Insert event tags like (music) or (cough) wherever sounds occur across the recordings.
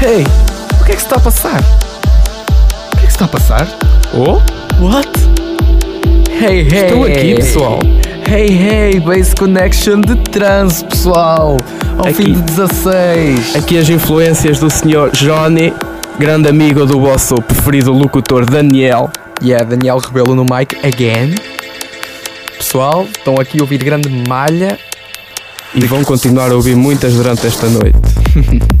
Hey, o que é que está a passar? O que é que está a passar? Oh, What? Hey, hey. Estou aqui, pessoal. Hey, hey, Base Connection de trans, pessoal. Ao Aqui. fim de 16. aqui as influências do Sr. Johnny, grande amigo do vosso preferido locutor Daniel. Yeah, Daniel Rebelo no mic again. Pessoal, estão aqui a ouvir grande malha. E vão continuar a ouvir muitas durante esta noite. (laughs)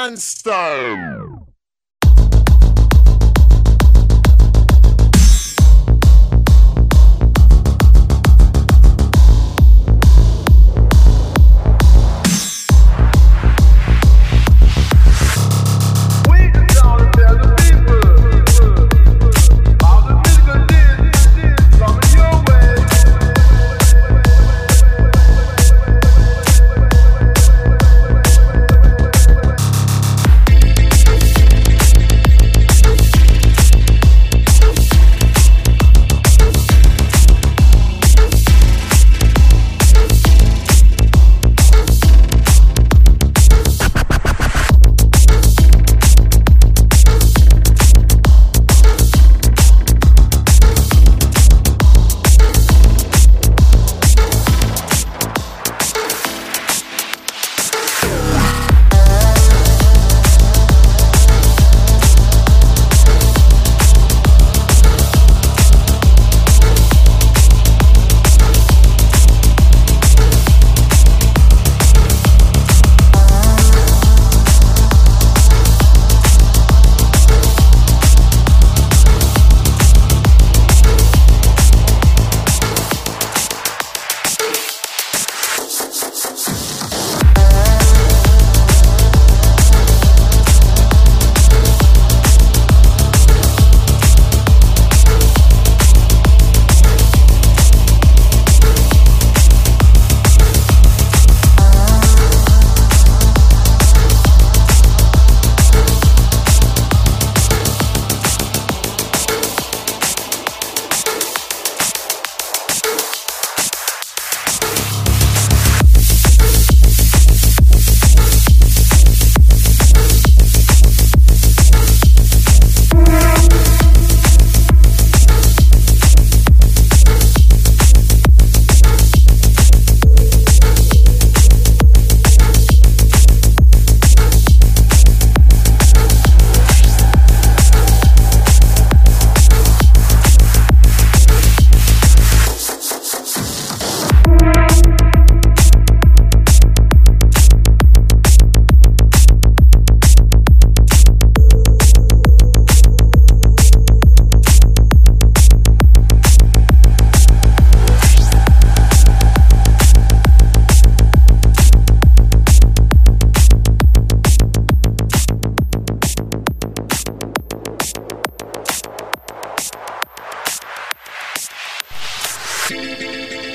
sandstone.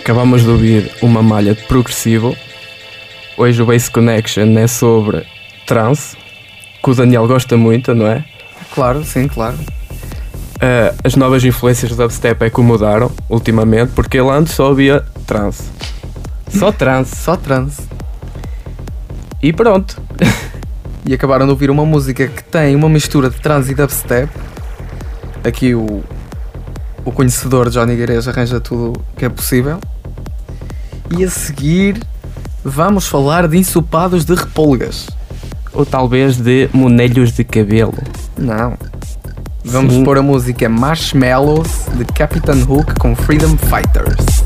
Acabamos de ouvir uma malha de progressivo. Hoje o Base Connection é sobre trance, que o Daniel gosta muito, não é? Claro, sim, claro. Uh, as novas influências do dubstep é que mudaram ultimamente, porque ele antes só ouvia trance. Só trance. Só trance. E pronto. E acabaram de ouvir uma música que tem uma mistura de trance e dubstep. Aqui o, o conhecedor Johnny Igreja arranja tudo o que é possível. E a seguir vamos falar de ensopados de repolgas. Ou talvez de monelhos de cabelo. Não. Vamos Sim. pôr a música Marshmallows de Captain Hook com Freedom Fighters.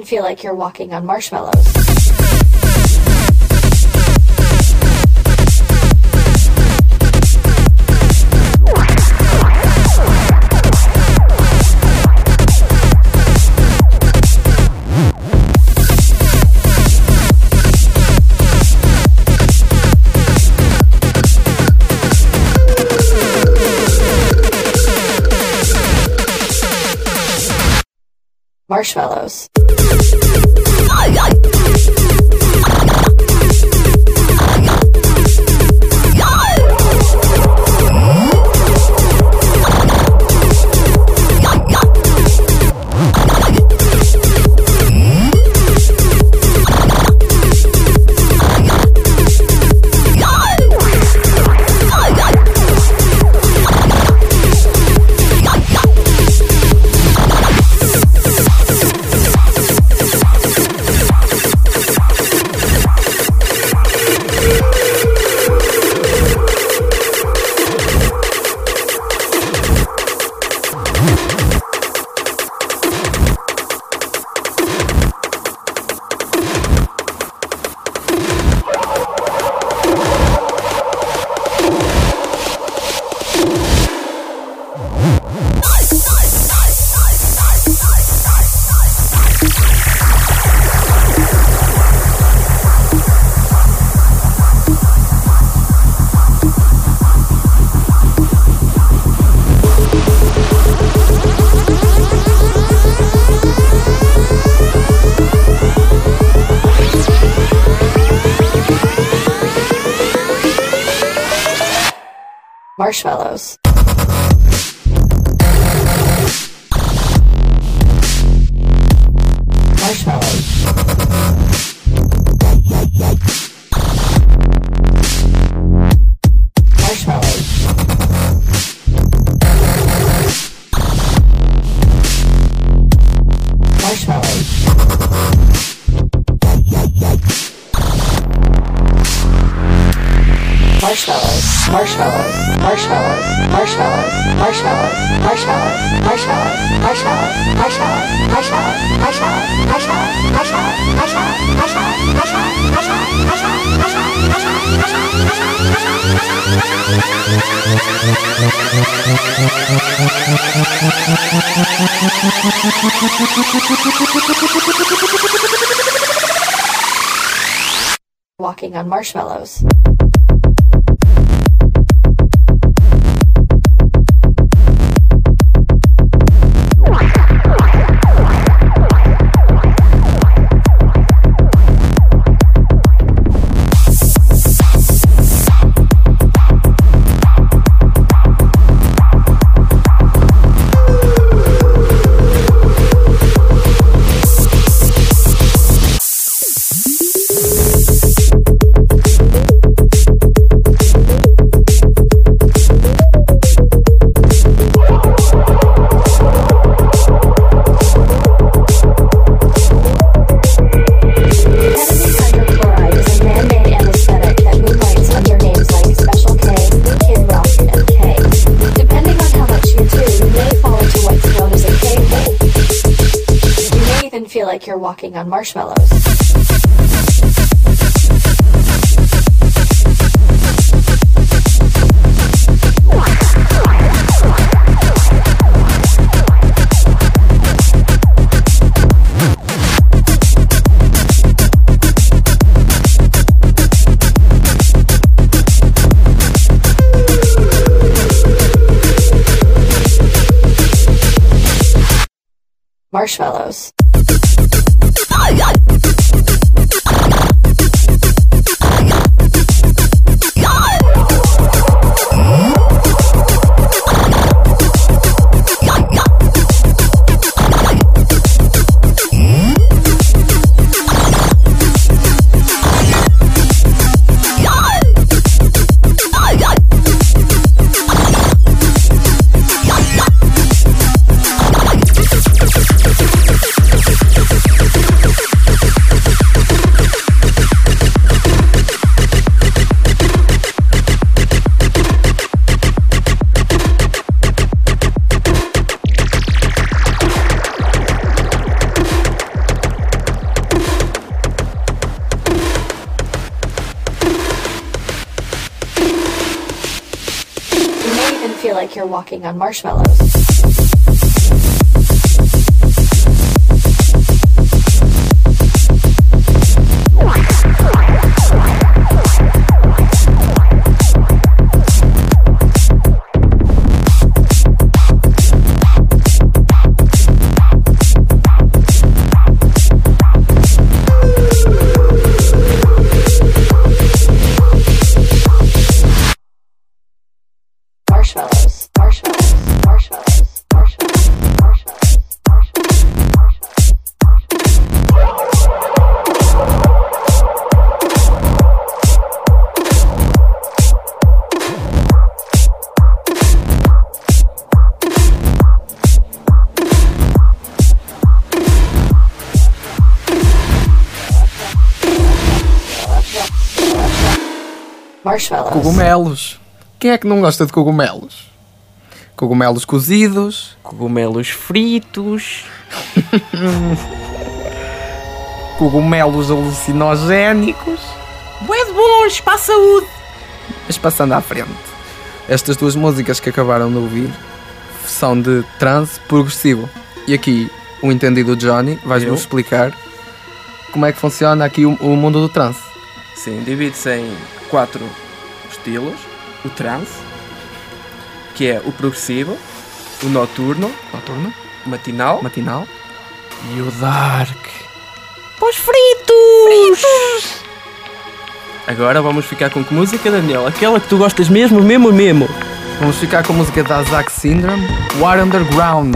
feel like you're walking on marshmallows. marshmallows. Yeah. Marshmallows. Walking on marshmallows. walking on marshmallows. marshmallows. Like you're walking on marshmallows. Marshmallows, Cogumelos. Quem é que não gosta de cogumelos? Cogumelos cozidos, Cogumelos fritos. (laughs) cogumelos alucinogénicos. Bué de bons para a saúde. Mas passando à frente, estas duas músicas que acabaram de ouvir são de trance progressivo. E aqui o entendido Johnny vais-nos explicar como é que funciona aqui o, o mundo do trance. Sim, divide-se em quatro estilos. O trance, que é o progressivo, o noturno, Noturno, o matinal matinal. e o dark. Pós fritos! Agora vamos ficar com que música, Daniel? Aquela que tu gostas mesmo, mesmo, mesmo. Vamos ficar com a música da Zack Syndrome, War Underground.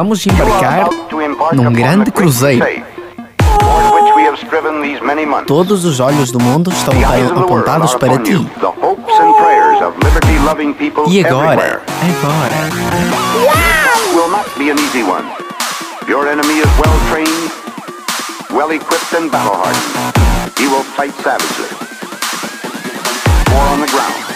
Vamos embarcar num grande cruzeiro. Todos os olhos do mundo estão apontados para ti. E agora? Agora. will not be an easy one. Your enemy is well trained, well equipped, and battle hardened. He will fight savagely. War on the ground.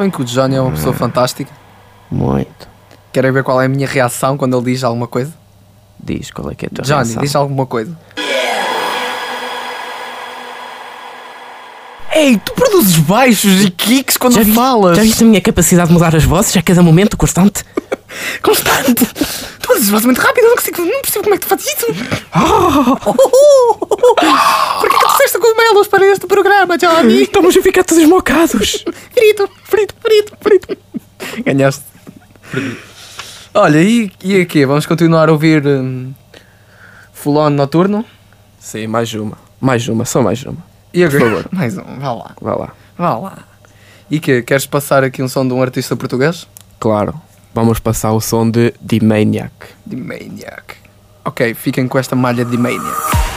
Sabem que o Johnny é uma pessoa fantástica? Muito. Querem ver qual é a minha reação quando ele diz alguma coisa? Diz qual é que é a tua Johnny, reação. diz alguma coisa. Ei, tu produzes baixos e kicks quando Já vi- falas. Já viste a minha capacidade de mudar as vozes a cada momento constante? (laughs) Constante. Tu fazes voz muito rápido, eu não consigo, não percebo como é que tu fazes isso. (laughs) Porquê que tu disseste cogumelos para este programa, Johnny? Estamos a ficar todos mocados. (laughs) Frito, frito, frito. Ganhaste. Olha, e, e aqui? Vamos continuar a ouvir Full On Noturno? Sim, mais uma. Mais uma, só mais uma. E agora? favor. (laughs) Mais um, vá lá. Vá lá. Vá lá. E que Queres passar aqui um som de um artista português? Claro. Vamos passar o som de The Maniac. De Maniac. Ok, fiquem com esta malha de Maniac.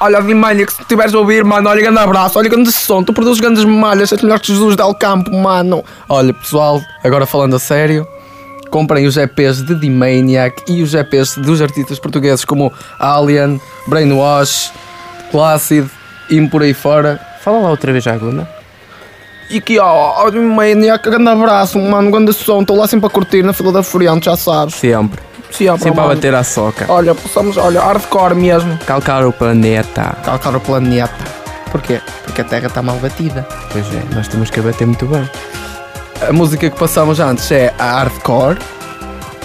Olha, Dimania, que se estiveres a ouvir, mano, olha, grande abraço, olha, grande som, tu produzes grandes malhas, és melhor que Jesus Del Campo, mano. Olha, pessoal, agora falando a sério, comprem os EPs de D-Maniac e os EPs dos artistas portugueses como Alien, Brainwash, Placid e por aí fora. Fala lá outra vez Aguna. E aqui, ó, ó D-Maniac, grande abraço, mano, grande som, estou lá sempre a curtir na fila da Furiante, já sabes. Sempre. Sim, ó, Sempre a mano. bater à soca. Olha, possamos, olha, hardcore mesmo. Calcar o planeta. Calcar o planeta. Porquê? Porque a Terra está mal batida. Pois é, nós temos que a bater muito bem. A música que passamos antes é a hardcore.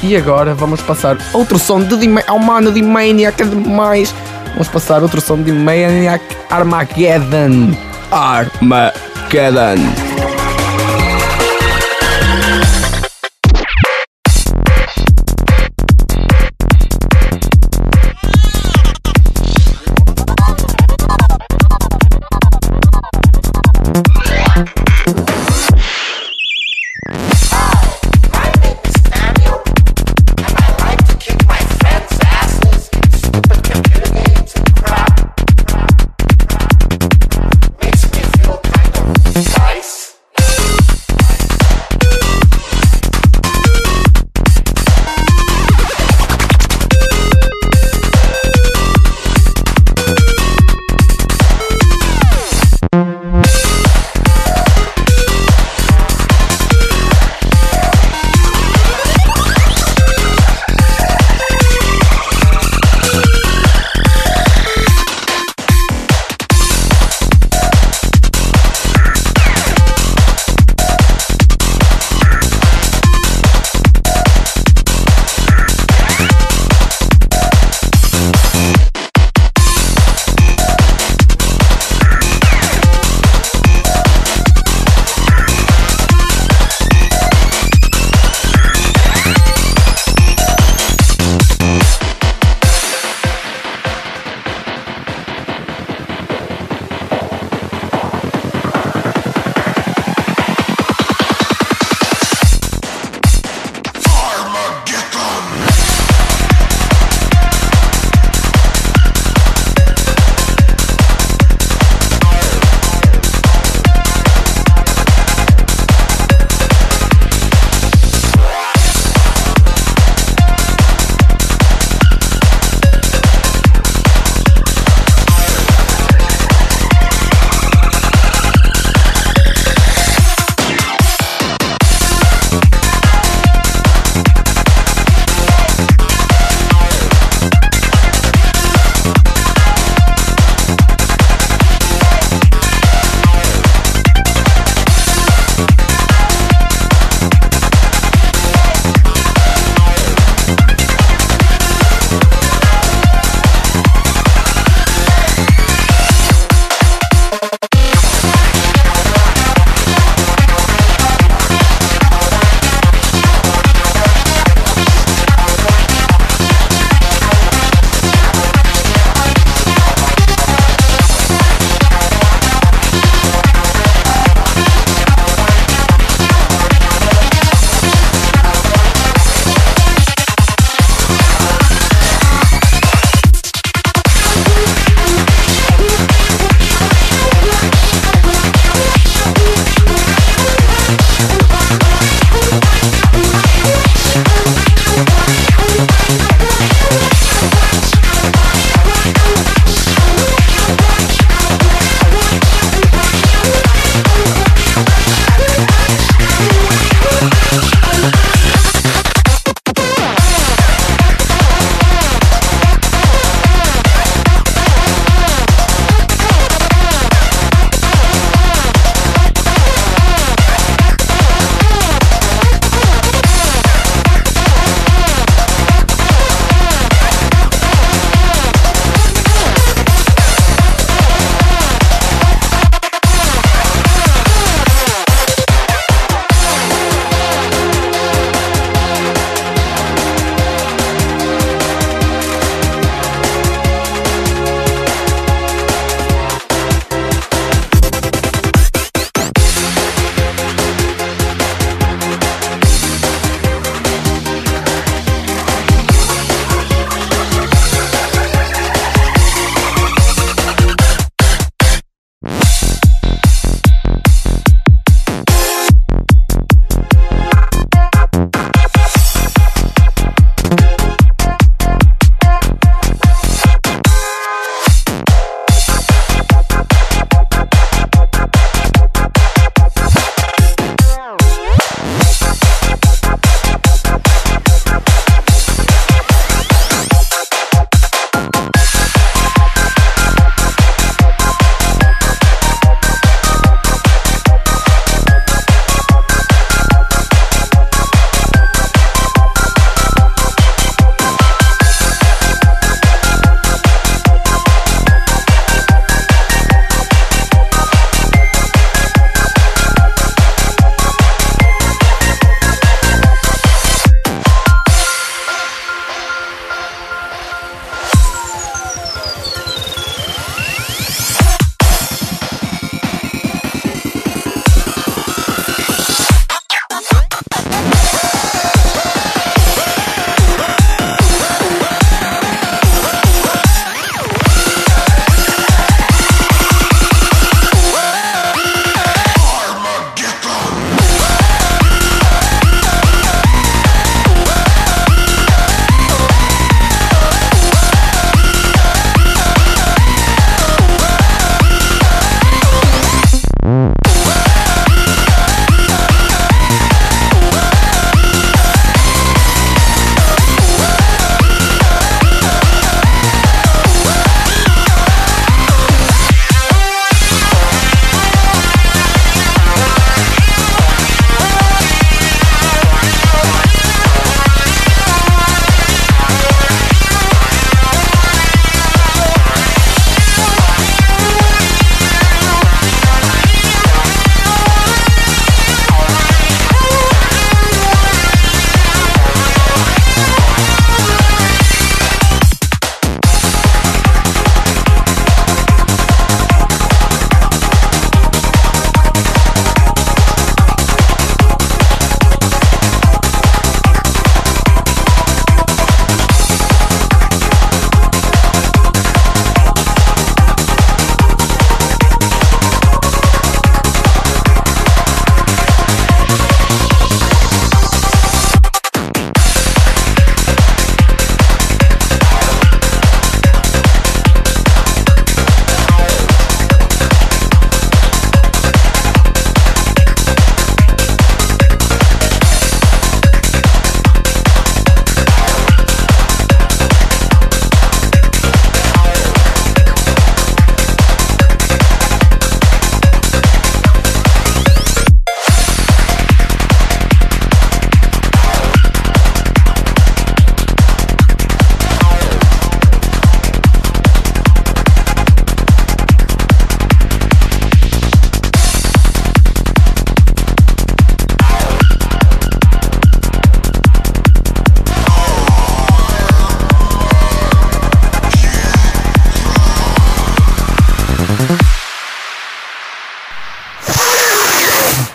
E agora vamos passar outro som de Dima- Oh mano, de Maniac é demais. Vamos passar outro som de Maniac Armageddon. Armageddon.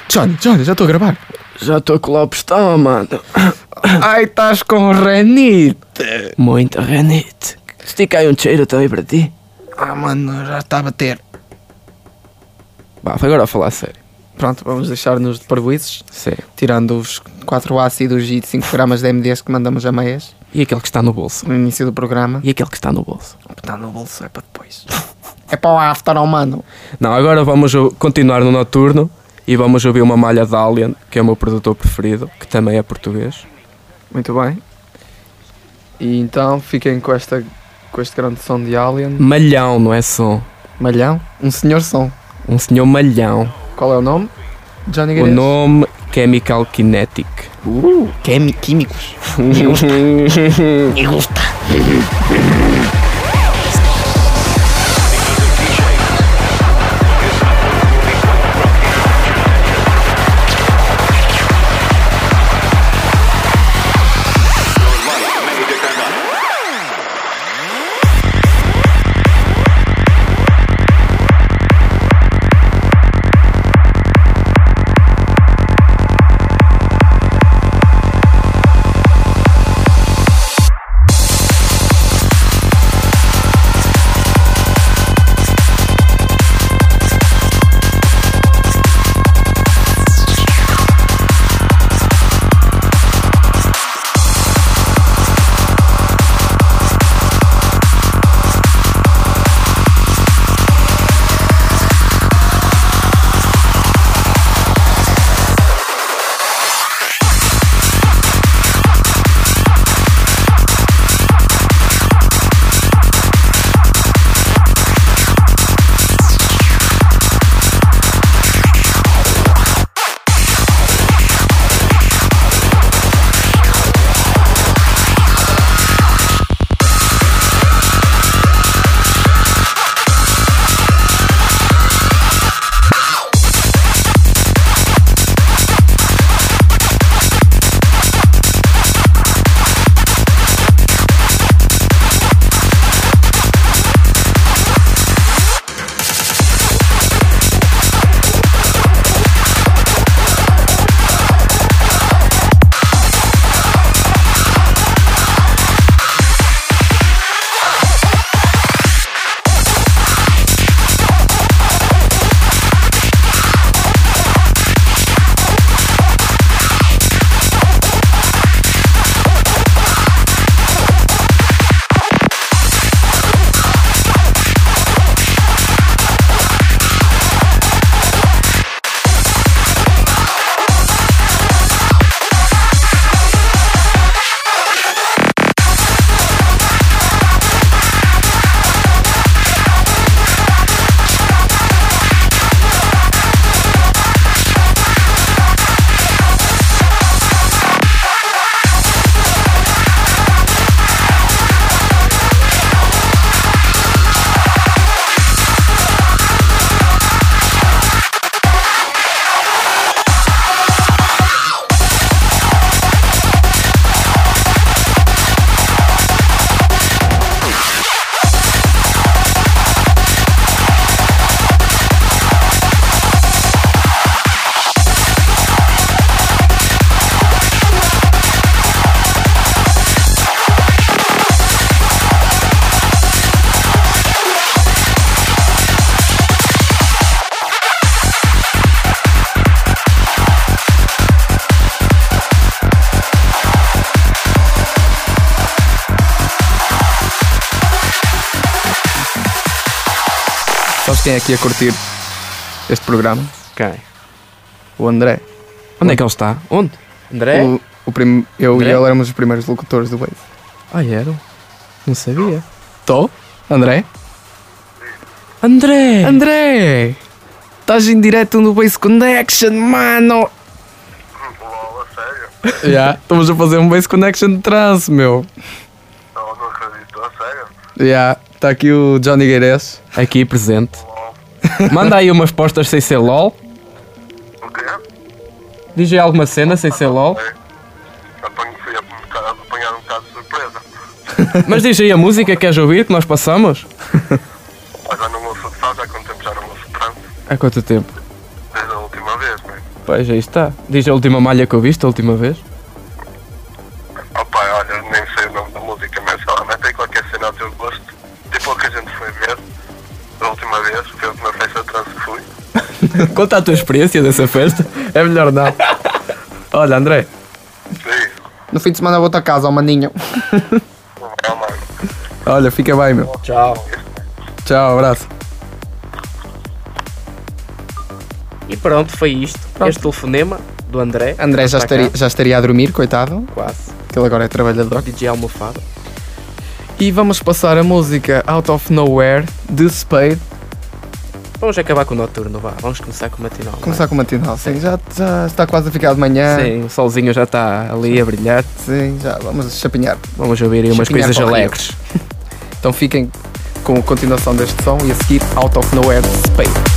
Johnny, Johnny, já estou a gravar. Já estou com o Lopestão, mano. Ai, estás com renite. Muita renite. Estica aí um cheiro também para ti. Ah, mano, já está a bater. Vá, agora a falar sério. Pronto, vamos deixar-nos de parvoices, Sério. tirando os 4 ácidos e 5 gramas de MDs que mandamos a meias E aquele que está no bolso? no início do programa. E aquele que está no bolso? Está no bolso, é para depois. (laughs) é para o after, mano. Não, agora vamos o- continuar no noturno e vamos ouvir uma malha de Alien, que é o meu produtor preferido, que também é português. Muito bem. E então fiquem com, esta, com este grande som de Alien. Malhão, não é som. Malhão? Um senhor som. Um senhor malhão. Qual é o nome? Johnny O Guedes. nome Chemical Kinetic. Uh, químicos. (laughs) Sabes quem é que ia curtir este programa? Quem? O André. Onde é que ele está? Onde? André? O, o prim- eu André? e ele éramos os primeiros locutores do Wave. Ah, era? Não sabia. Estou? André? André! André! Estás em direto no Base Connection, mano! Lol, a sério? Já, estamos a fazer um Base Connection de trance, meu. Não, não acredito, a sério? Já, está aqui o Johnny Guedes. Aqui presente. Manda aí umas postas sem ser LOL. O quê? Diz aí alguma cena sem ser LOL. Apanho, fui apanhar um bocado de surpresa. (laughs) Mas diz aí a música que queres ouvir que nós passamos. Já não ouço de já há quanto tempo já não ouço trance? Há quanto tempo? Desde a última vez, né? Pois aí está. Diz a última malha que eu viste, a última vez. (laughs) Conta a tua experiência dessa festa. É melhor não. Olha, André. Sim, No fim de semana vou-te a casa, ao maninho. não mano. Olha, fica bem, meu. Tchau. Tchau, abraço. E pronto, foi isto. Este telefonema do André. André já Está cá. estaria, já estaria a dormir, coitado, Quase. que ele agora é trabalhador. DJ almofada. E vamos passar a música Out of Nowhere de Spade. Vamos acabar com o noturno, vá. Vamos começar com o matinal. é? Começar com o matinal, sim. Já, já está quase a ficar de manhã. Sim, o solzinho já está ali a brilhar. Sim, já vamos chapinhar. Vamos ouvir aí umas coisas alegres. (laughs) Então fiquem com a continuação deste som e a seguir Out of Nowhere de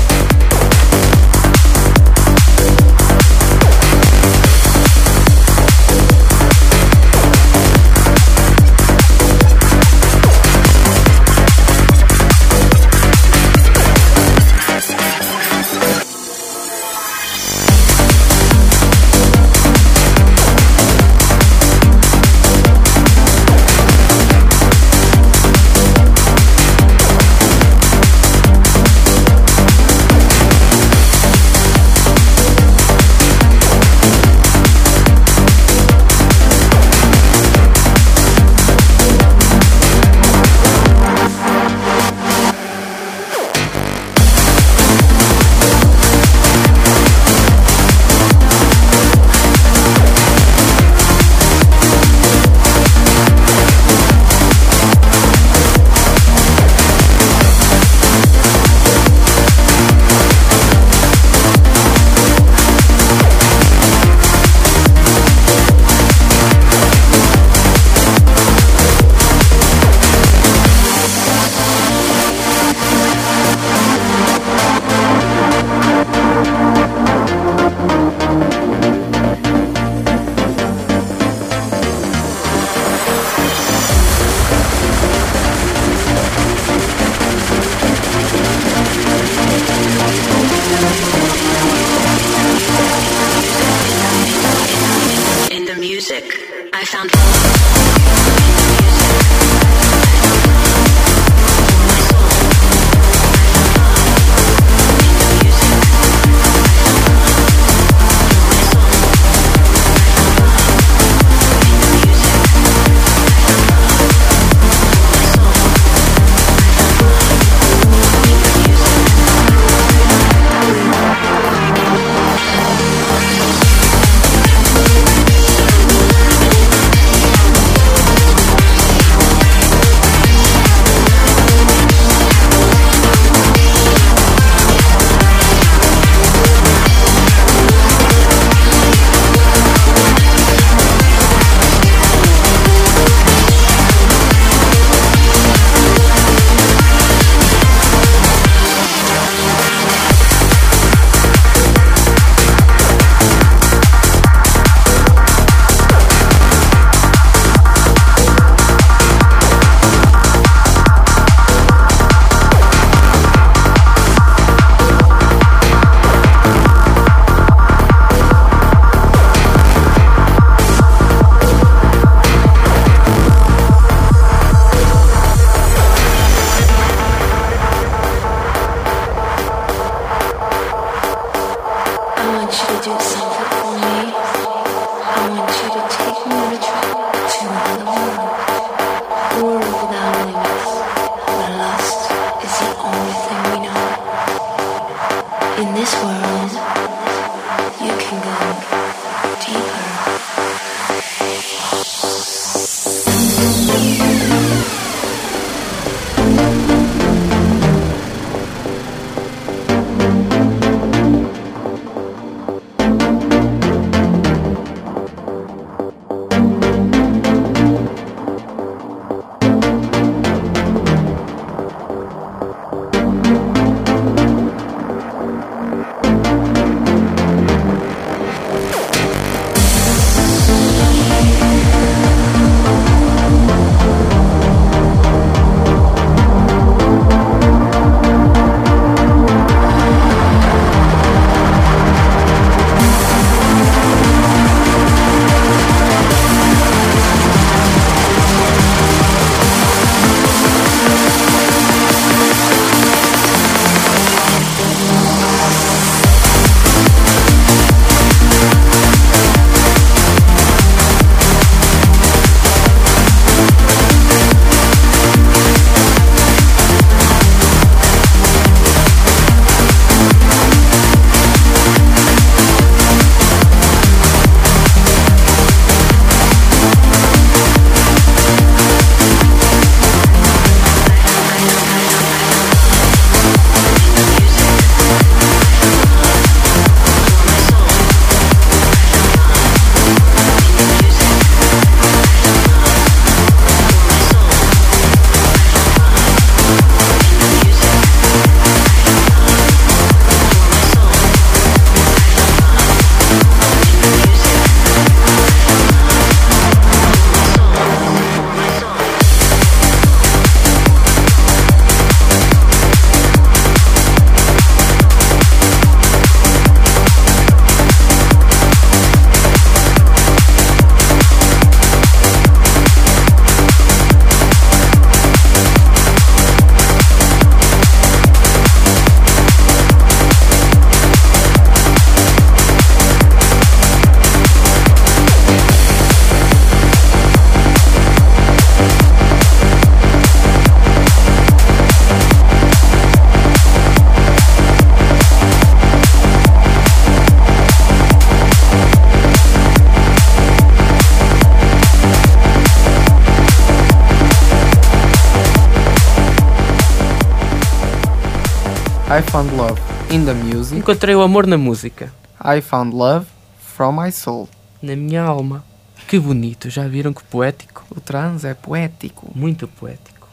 I found love in the music. Encontrei o amor na música, I found love from my soul. na minha alma. Que bonito, já viram que poético? O trans é poético. Muito poético.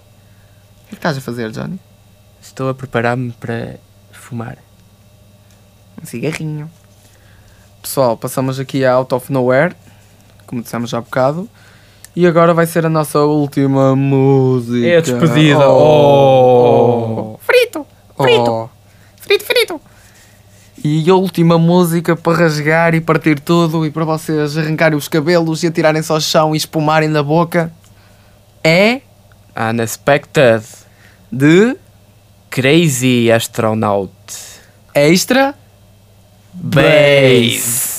O que estás a fazer, Johnny? Estou a preparar-me para fumar. Um cigarrinho. Pessoal, passamos aqui a Out of Nowhere, como dissemos já há bocado. E agora vai ser a nossa última música. É a despedida. Oh. Oh. Frito! Frito! Frito, frito! E a última música para rasgar e partir tudo e para vocês arrancarem os cabelos e atirarem-se ao chão e espumarem da boca é Unexpected. de Crazy Astronaut. Extra Bass.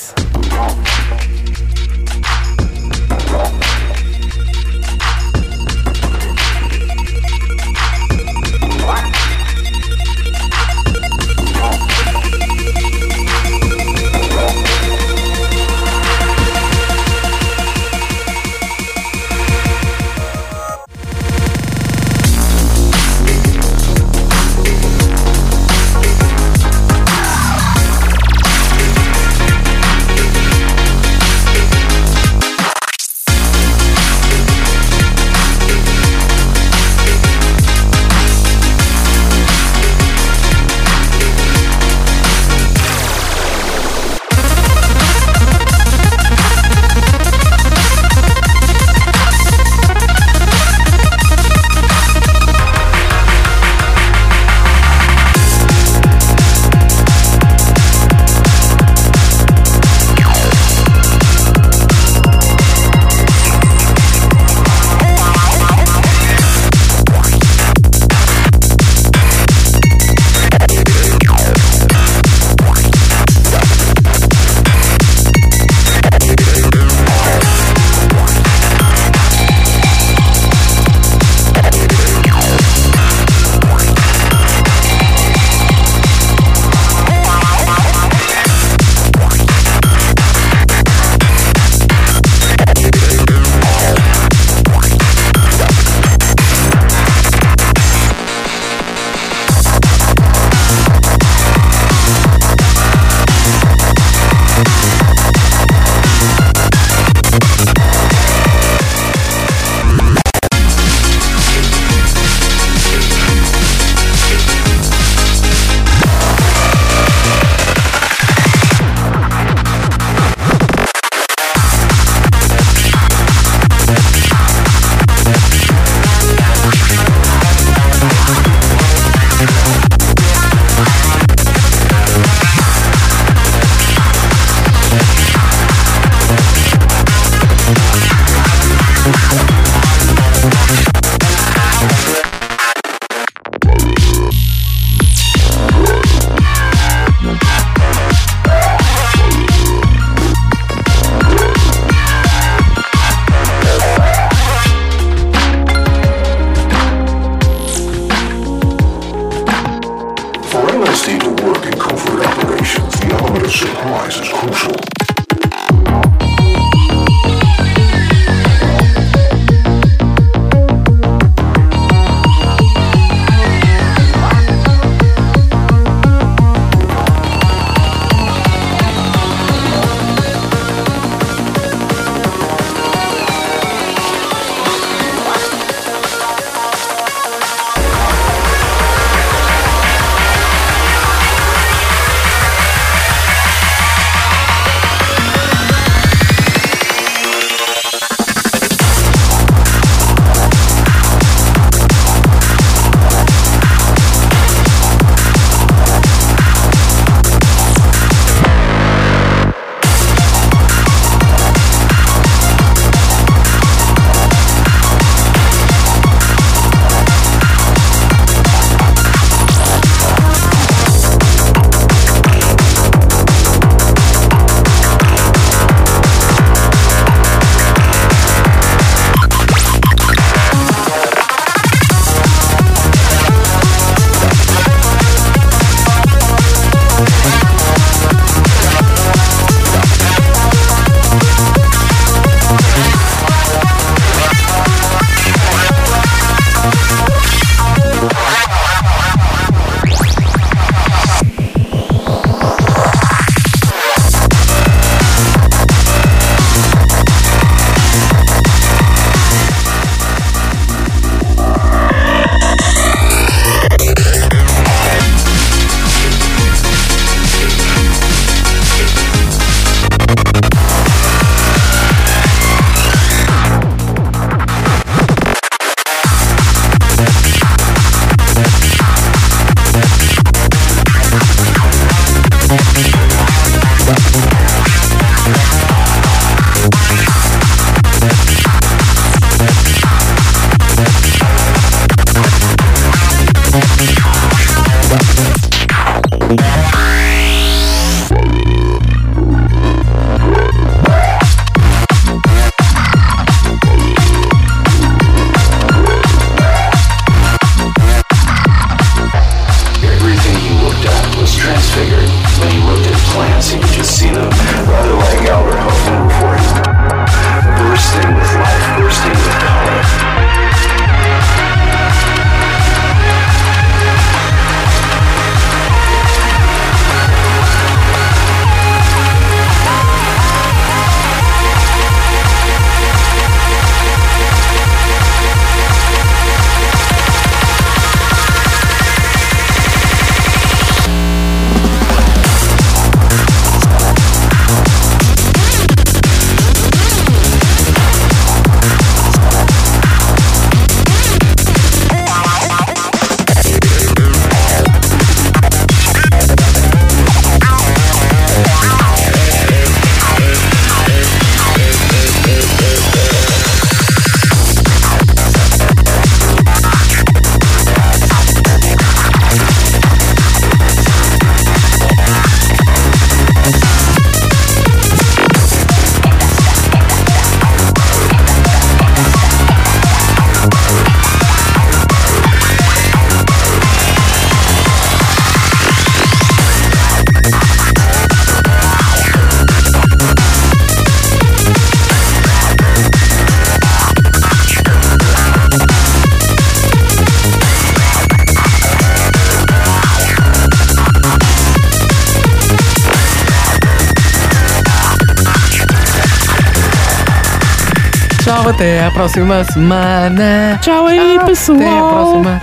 Até à próxima semana. Tchau aí, pessoal. Até à próxima.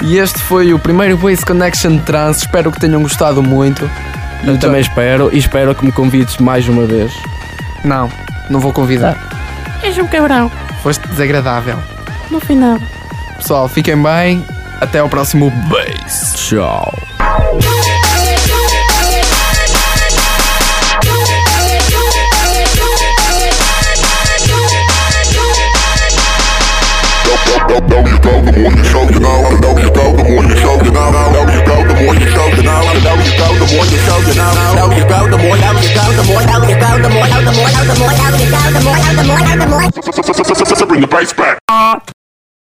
E este foi o primeiro Voice Connection Trans. Espero que tenham gostado muito. Eu então, também espero e espero que me convides mais uma vez. Não, não vou convidar. Ah, és um cabrão. Foste desagradável. No final. Pessoal, fiquem bem. Até ao próximo beijo. Tchau. Bring the more back.